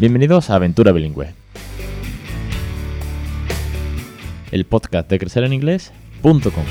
Bienvenidos a Aventura Bilingüe, el podcast de crecereninglés.com.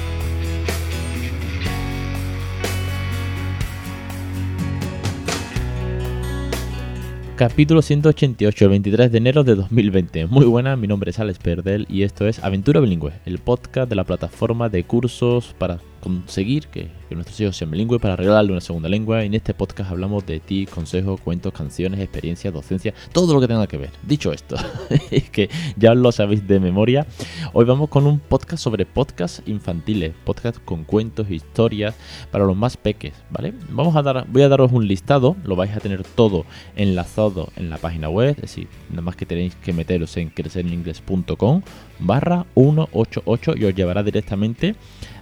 Capítulo 188, el 23 de enero de 2020. Muy buena, mi nombre es Alex Perdel y esto es Aventura Bilingüe, el podcast de la plataforma de cursos para conseguir que, nuestros hijos sean bilingües, para regalarle una segunda lengua. En este podcast hablamos de ti, consejos, cuentos, canciones, experiencias, docencia, todo lo que tenga que ver. Dicho esto, es que ya lo sabéis de memoria, hoy vamos con un podcast sobre podcasts infantiles, podcast con cuentos, historias para los más peques, ¿vale? Vamos a dar, voy a daros un listado, lo vais a tener todo enlazado en la página web, es decir, nada más que tenéis que meteros en crecereningles.com barra 188 y os llevará directamente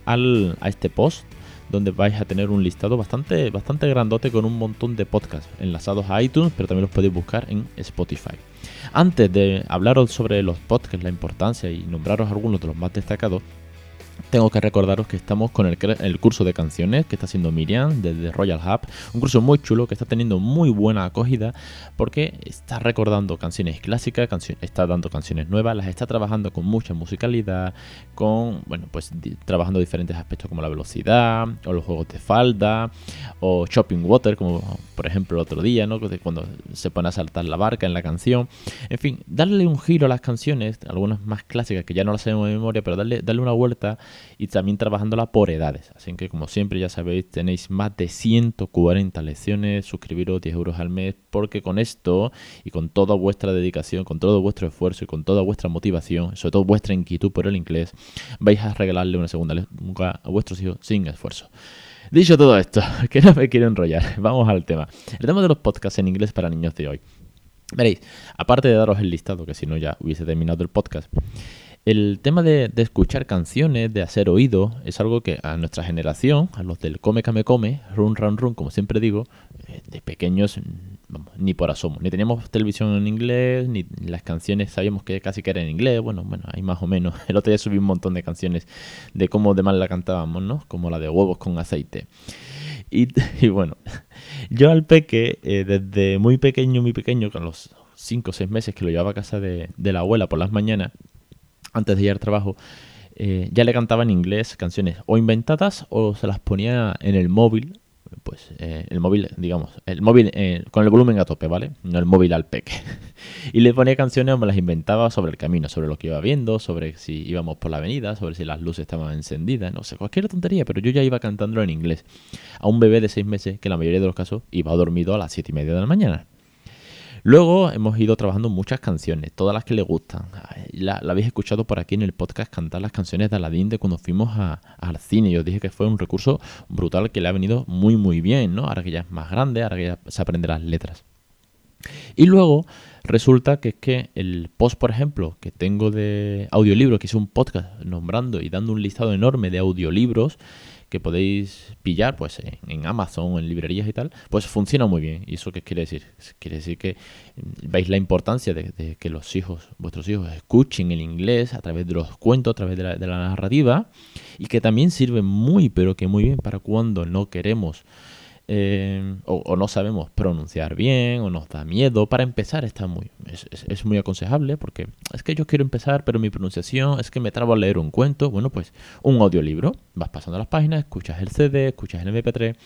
al, a este post donde vais a tener un listado bastante, bastante grandote con un montón de podcasts enlazados a iTunes, pero también los podéis buscar en Spotify. Antes de hablaros sobre los podcasts, la importancia y nombraros algunos de los más destacados, tengo que recordaros que estamos con el, curso de canciones que está haciendo Miriam desde Royal Hub. Un curso muy chulo que está teniendo muy buena acogida porque está recordando canciones clásicas, está dando canciones nuevas, las está trabajando con mucha musicalidad, con, bueno, pues trabajando diferentes aspectos como la velocidad, o los juegos de falda, o Shopping Water, como por ejemplo el otro día, ¿no? Cuando se pone a saltar la barca en la canción. En fin, darle un giro a las canciones, algunas más clásicas que ya no las sabemos de memoria, pero darle, darle una vuelta y también trabajándola por edades. Así que como siempre ya sabéis, tenéis más de 140 lecciones, suscribiros 10 euros al mes, porque con esto y con toda vuestra dedicación, con todo vuestro esfuerzo y con toda vuestra motivación, sobre todo vuestra inquietud por el inglés, vais a regalarle una segunda lengua a vuestros hijos sin esfuerzo. Dicho todo esto, que no me quiero enrollar, vamos al tema. El tema de los podcasts en inglés para niños de hoy. Veréis, aparte de daros el listado, que si no ya hubiese terminado el podcast, el tema de, escuchar canciones, de hacer oído, es algo que a nuestra generación, a los del come, come, come, run, run, run, como siempre digo, eh, de pequeños, ni por asomo. Ni teníamos televisión en inglés, ni las canciones sabíamos que casi que eran en inglés. Bueno, bueno, ahí más o menos. El otro día subí un montón de canciones de cómo de mal la cantábamos, ¿no? Como la de huevos con aceite. Y, bueno, yo al peque, eh, desde muy pequeño, muy pequeño, con los 5 o 6 meses que lo llevaba a casa de, de la abuela por las mañanas, antes de ir al trabajo, eh, ya le cantaba en inglés canciones o inventadas o se las ponía en el móvil. Pues eh, el móvil, digamos, el móvil eh, con el volumen a tope, ¿vale? No el móvil al peque. y le ponía canciones o me las inventaba sobre el camino, sobre lo que iba viendo, sobre si íbamos por la avenida, sobre si las luces estaban encendidas, no sé, cualquier tontería, pero yo ya iba cantando en inglés. A un bebé de seis meses que en la mayoría de los casos iba dormido a las siete y media de la mañana. Luego hemos ido trabajando muchas canciones, todas las que le gustan. La, habéis escuchado por aquí en el podcast cantar las canciones de Aladdin de cuando fuimos al cine. Y os dije que fue un recurso brutal que le ha venido muy muy bien, ¿no? Ahora que ya es más grande, ahora que ya se aprende las letras. Y luego resulta que es que el post, por ejemplo, que tengo de audiolibros, que es un podcast nombrando y dando un listado enorme de audiolibros, que podéis pillar pues en, Amazon, en librerías y tal, pues funciona muy bien. ¿Y eso qué quiere decir? Quiere decir que mm, veis la importancia de, que los hijos, vuestros hijos, escuchen el inglés a través de los cuentos, a través de la, de la narrativa, y que también sirve muy, pero que muy bien para cuando no queremos eh, o, no sabemos pronunciar bien, o nos da miedo. Para empezar está muy, es, muy aconsejable porque es que yo quiero empezar, pero mi pronunciación es que me trabo a leer un cuento. Bueno, pues un audiolibro. Vas pasando las páginas, escuchas el CD, escuchas el MP3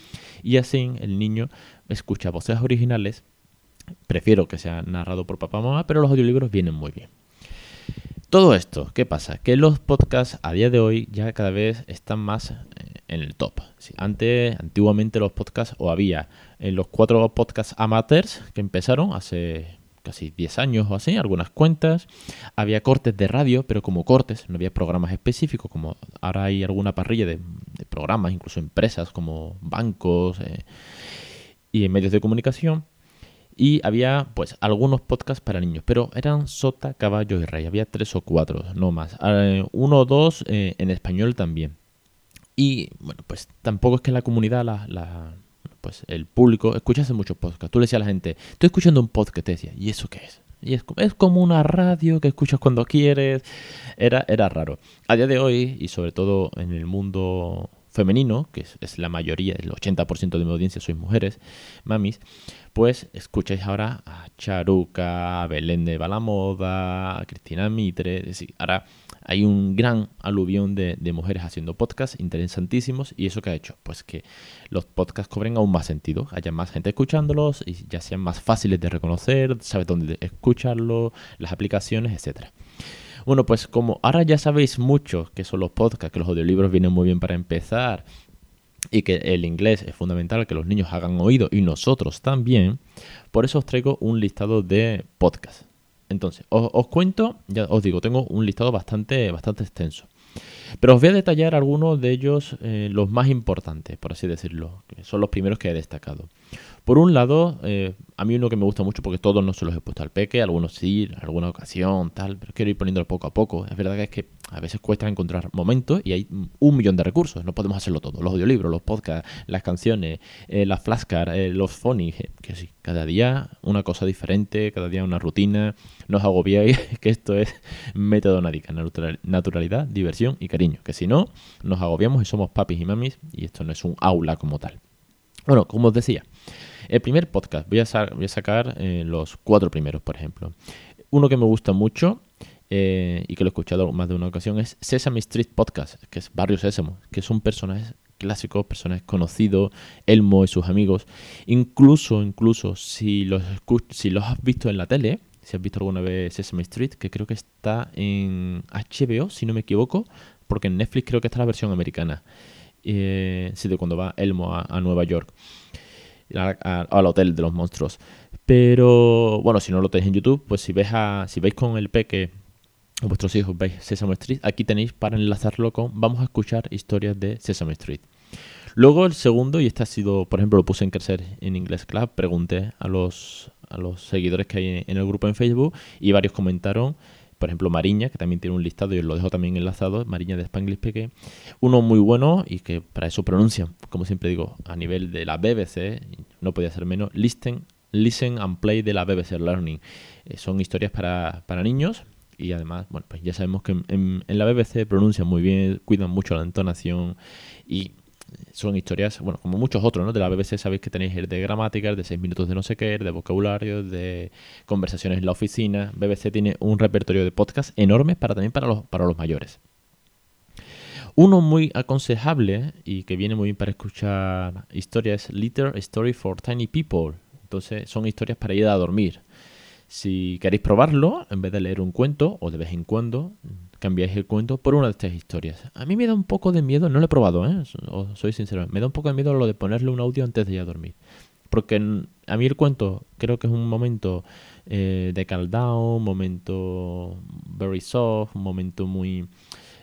y así el niño escucha voces originales. Prefiero que sea narrado por papá o mamá, pero los audiolibros vienen muy bien. Todo esto, ¿qué pasa? Que los podcasts a día de hoy ya cada vez están más en el top. antes, antiguamente los podcasts, o había en eh, los cuatro podcasts amateurs que empezaron hace casi 10 años o así, algunas cuentas. Había cortes de radio, pero como cortes, no había programas específicos, como ahora hay alguna parrilla de, programas, incluso empresas como bancos eh, y medios de comunicación. Y había, pues, algunos podcasts para niños, pero eran Sota, Caballo y Rey. Había tres o cuatro, no más. Eh, uno o dos en español también. Y, bueno, pues tampoco es que la comunidad, la, pues el público, escuchase muchos podcasts. Tú le decías a la gente, estoy escuchando un podcast, te decía, ¿y eso qué es? Y es, es, como una radio que escuchas cuando quieres. Era, era raro. A día de hoy, y sobre todo en el mundo femenino, que es, la mayoría, el 80% de mi audiencia sois mujeres, mamis, pues escucháis ahora a Charuca, a Belén de Balamoda, a Cristina Mitre, es decir, ahora hay un gran aluvión de, mujeres haciendo podcasts interesantísimos y eso que ha hecho, pues que los podcasts cobren aún más sentido, haya más gente escuchándolos y ya sean más fáciles de reconocer, sabes dónde escucharlo, las aplicaciones, etcétera. Bueno, pues como ahora ya sabéis mucho que son los podcasts, que los audiolibros vienen muy bien para empezar y que el inglés es fundamental que los niños hagan oído y nosotros también, por eso os traigo un listado de podcasts. Entonces, os, cuento, ya os digo, tengo un listado bastante, bastante extenso. Pero os voy a detallar algunos de ellos, eh, los más importantes, por así decirlo, que son los primeros que he destacado. Por un lado, eh, a mí uno que me gusta mucho porque todos no se los he puesto al peque, algunos sí, alguna ocasión, tal, pero quiero ir poniéndolo poco a poco. Es verdad que es que a veces cuesta encontrar momentos y hay un millón de recursos, no podemos hacerlo todo. Los audiolibros, los podcasts, las canciones, eh, las flashcards, eh, los phonies, que sí, cada día una cosa diferente, cada día una rutina. No os agobiéis que esto es método nadica, naturalidad, diversión y cariño. Que si no, nos agobiamos y somos papis y mamis y esto no es un aula como tal. Bueno, como os decía, el primer podcast, voy a, sacar eh, los cuatro primeros, por ejemplo. Uno que me gusta mucho eh, y que lo he escuchado más de una ocasión es Sesame Street Podcast, que es Barrio Sésamo, que son personajes clásicos, personajes conocidos, Elmo y sus amigos. Incluso, incluso, si los, si los has visto en la tele, si has visto alguna vez Sesame Street, que creo que está en HBO, si no me equivoco, porque en Netflix creo que está la versión americana. Eh, de cuando va Elmo a Nueva York al hotel de los monstruos. Pero bueno, si no lo tenéis en YouTube, pues si veis, a, si veis con el peque vuestros hijos veis Sesame Street, aquí tenéis para enlazarlo con vamos a escuchar historias de Sesame Street. Luego el segundo, y este ha sido, por ejemplo, lo puse en Crecer en Inglés Club, pregunté a los, a los seguidores que hay en el grupo en Facebook y varios comentaron por ejemplo, Mariña, que también tiene un listado y os lo dejo también enlazado, Mariña de Spanglish Peque. Uno muy bueno y que para eso pronuncia, como siempre digo, a nivel de la BBC, no podía ser menos, Listen, listen and Play de la BBC Learning. Eh, son historias para, para niños y además, bueno, pues ya sabemos que en, en, la BBC pronuncian muy bien, cuidan mucho la entonación y son historias, bueno, como muchos otros, ¿no? De la BBC sabéis que tenéis el de gramática, el de 6 minutos de no sé qué, de vocabulario, de conversaciones en la oficina. BBC tiene un repertorio de podcast enorme para también para los, para los mayores. Uno muy aconsejable y que viene muy bien para escuchar historias es Little Story for Tiny People. Entonces son historias para ir a dormir. Si queréis probarlo, en vez de leer un cuento, o de vez en cuando, cambiáis el cuento por una de estas historias. A mí me da un poco de miedo, no lo he probado, ¿eh? soy sincero, me da un poco de miedo lo de ponerle un audio antes de ir a dormir. Porque a mí el cuento creo que es un momento eh, de calm down, un momento very soft, un momento muy,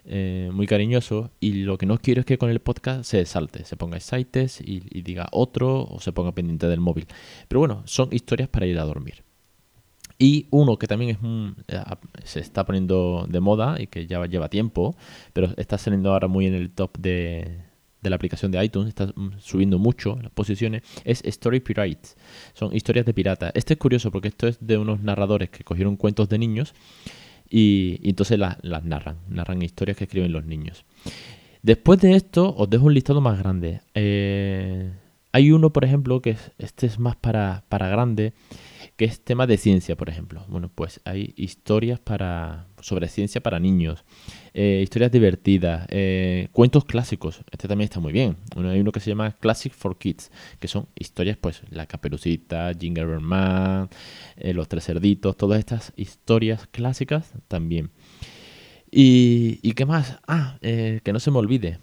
eh, muy cariñoso. Y lo que no quiero es que con el podcast se salte, se ponga excites y, y diga otro o se ponga pendiente del móvil. Pero bueno, son historias para ir a dormir. Y uno que también es eh, se está poniendo de moda y que ya lleva tiempo, pero está saliendo ahora muy en el top de, la aplicación de iTunes, está mm, subiendo mucho las posiciones, es Story Pirates. Son historias de piratas. Este es curioso porque esto es de unos narradores que cogieron cuentos de niños y, entonces las, narran, narran historias que escriben los niños. Después de esto, os dejo un listado más grande. Eh, hay uno, por ejemplo, que este es más para, para grande que es tema de ciencia, por ejemplo. Bueno, pues hay historias para, sobre ciencia para niños, eh, historias divertidas, eh, cuentos clásicos. Este también está muy bien. Hay uno que se llama Classic for Kids, que son historias, pues, La Caperucita, Jingle Man, eh, Los Tres Cerditos, todas estas historias clásicas también. ¿Y, y qué más? Ah, que no se me olvide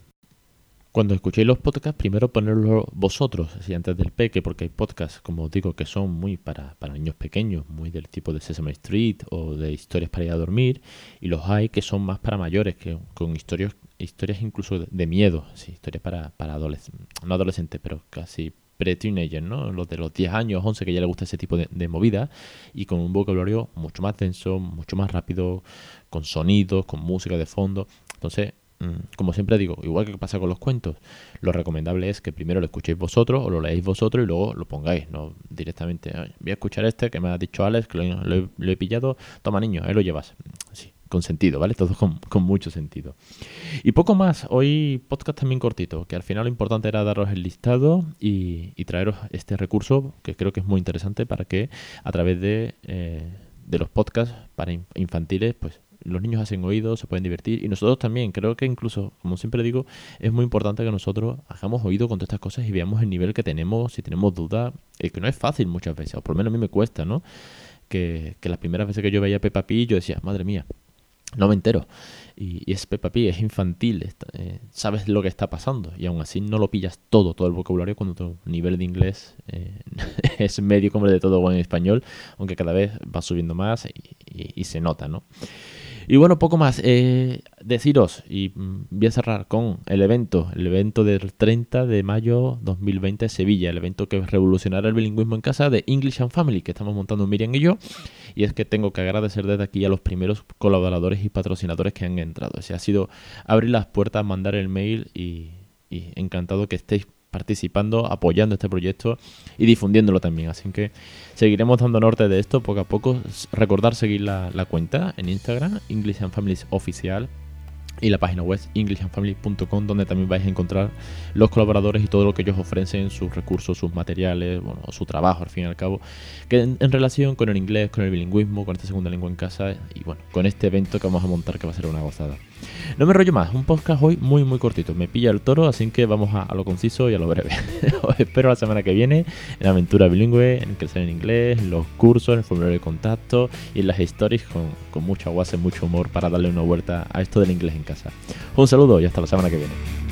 cuando escuchéis los podcasts, primero ponerlos vosotros, así antes del peque, porque hay podcasts, como os digo, que son muy para, niños pequeños, muy del tipo de Sesame Street o de historias para ir a dormir, y los hay que son más para mayores, que con historias, historias incluso de, miedo, sí, historias para, para adolescentes, no adolescentes, pero casi pre-teenagers, ¿no? Los de los 10 años, 11, que ya les gusta ese tipo de, de movida, y con un vocabulario mucho más denso, mucho más rápido, con sonidos, con música de fondo. Entonces, como siempre digo, igual que pasa con los cuentos, lo recomendable es que primero lo escuchéis vosotros o lo leáis vosotros y luego lo pongáis, no directamente, voy a escuchar este que me ha dicho Alex, que lo, he, pillado, toma niño, ahí lo llevas. Sí, con sentido, ¿vale? Todo con, con, mucho sentido. Y poco más, hoy podcast también cortito, que al final lo importante era daros el listado y, traeros este recurso que creo que es muy interesante para que a través de, eh, de los podcasts para infantiles, pues los niños hacen oídos, se pueden divertir y nosotros también. Creo que incluso, como siempre digo, es muy importante que nosotros hagamos oído con todas estas cosas y veamos el nivel que tenemos, si tenemos dudas, eh, que no es fácil muchas veces, o por lo menos a mí me cuesta, ¿no? Que, que las primeras veces que yo veía Peppa Pig yo decía, madre mía, no me entero. Y, es Peppa Pig, es infantil, eh, sabes lo que está pasando y aún así no lo pillas todo, todo el vocabulario cuando tu nivel de inglés eh, es medio como el de todo buen español, aunque cada vez va subiendo más y, y se nota, ¿no? Y bueno, poco más. Eh, deciros, y mm, voy a cerrar con el evento, el evento del 30 de mayo 2020 en Sevilla, el evento que revolucionará el bilingüismo en casa de English and Family, que estamos montando Miriam y yo. Y es que tengo que agradecer desde aquí a los primeros colaboradores y patrocinadores que han entrado. Ese ha sido abrir las puertas, mandar el mail y, y encantado que estéis participando, apoyando este proyecto y difundiéndolo también. Así que seguiremos dando norte de esto poco a poco. Recordar seguir la, cuenta en Instagram, English and Families Oficial y la página web englishandfamily.com donde también vais a encontrar los colaboradores y todo lo que ellos ofrecen, sus recursos, sus materiales, bueno, su trabajo al fin y al cabo, que en, relación con el inglés, con el bilingüismo, con esta segunda lengua en casa y bueno, con este evento que vamos a montar que va a ser una gozada. No me rollo más, un podcast hoy muy muy cortito, me pilla el toro, así que vamos a, lo conciso y a lo breve. Os espero la semana que viene en Aventura Bilingüe, en Crecer en Inglés, los cursos, en el formulario de contacto y las stories con, con mucha guasa y mucho humor para darle una vuelta a esto del inglés en casa. Un saludo y hasta la semana que viene.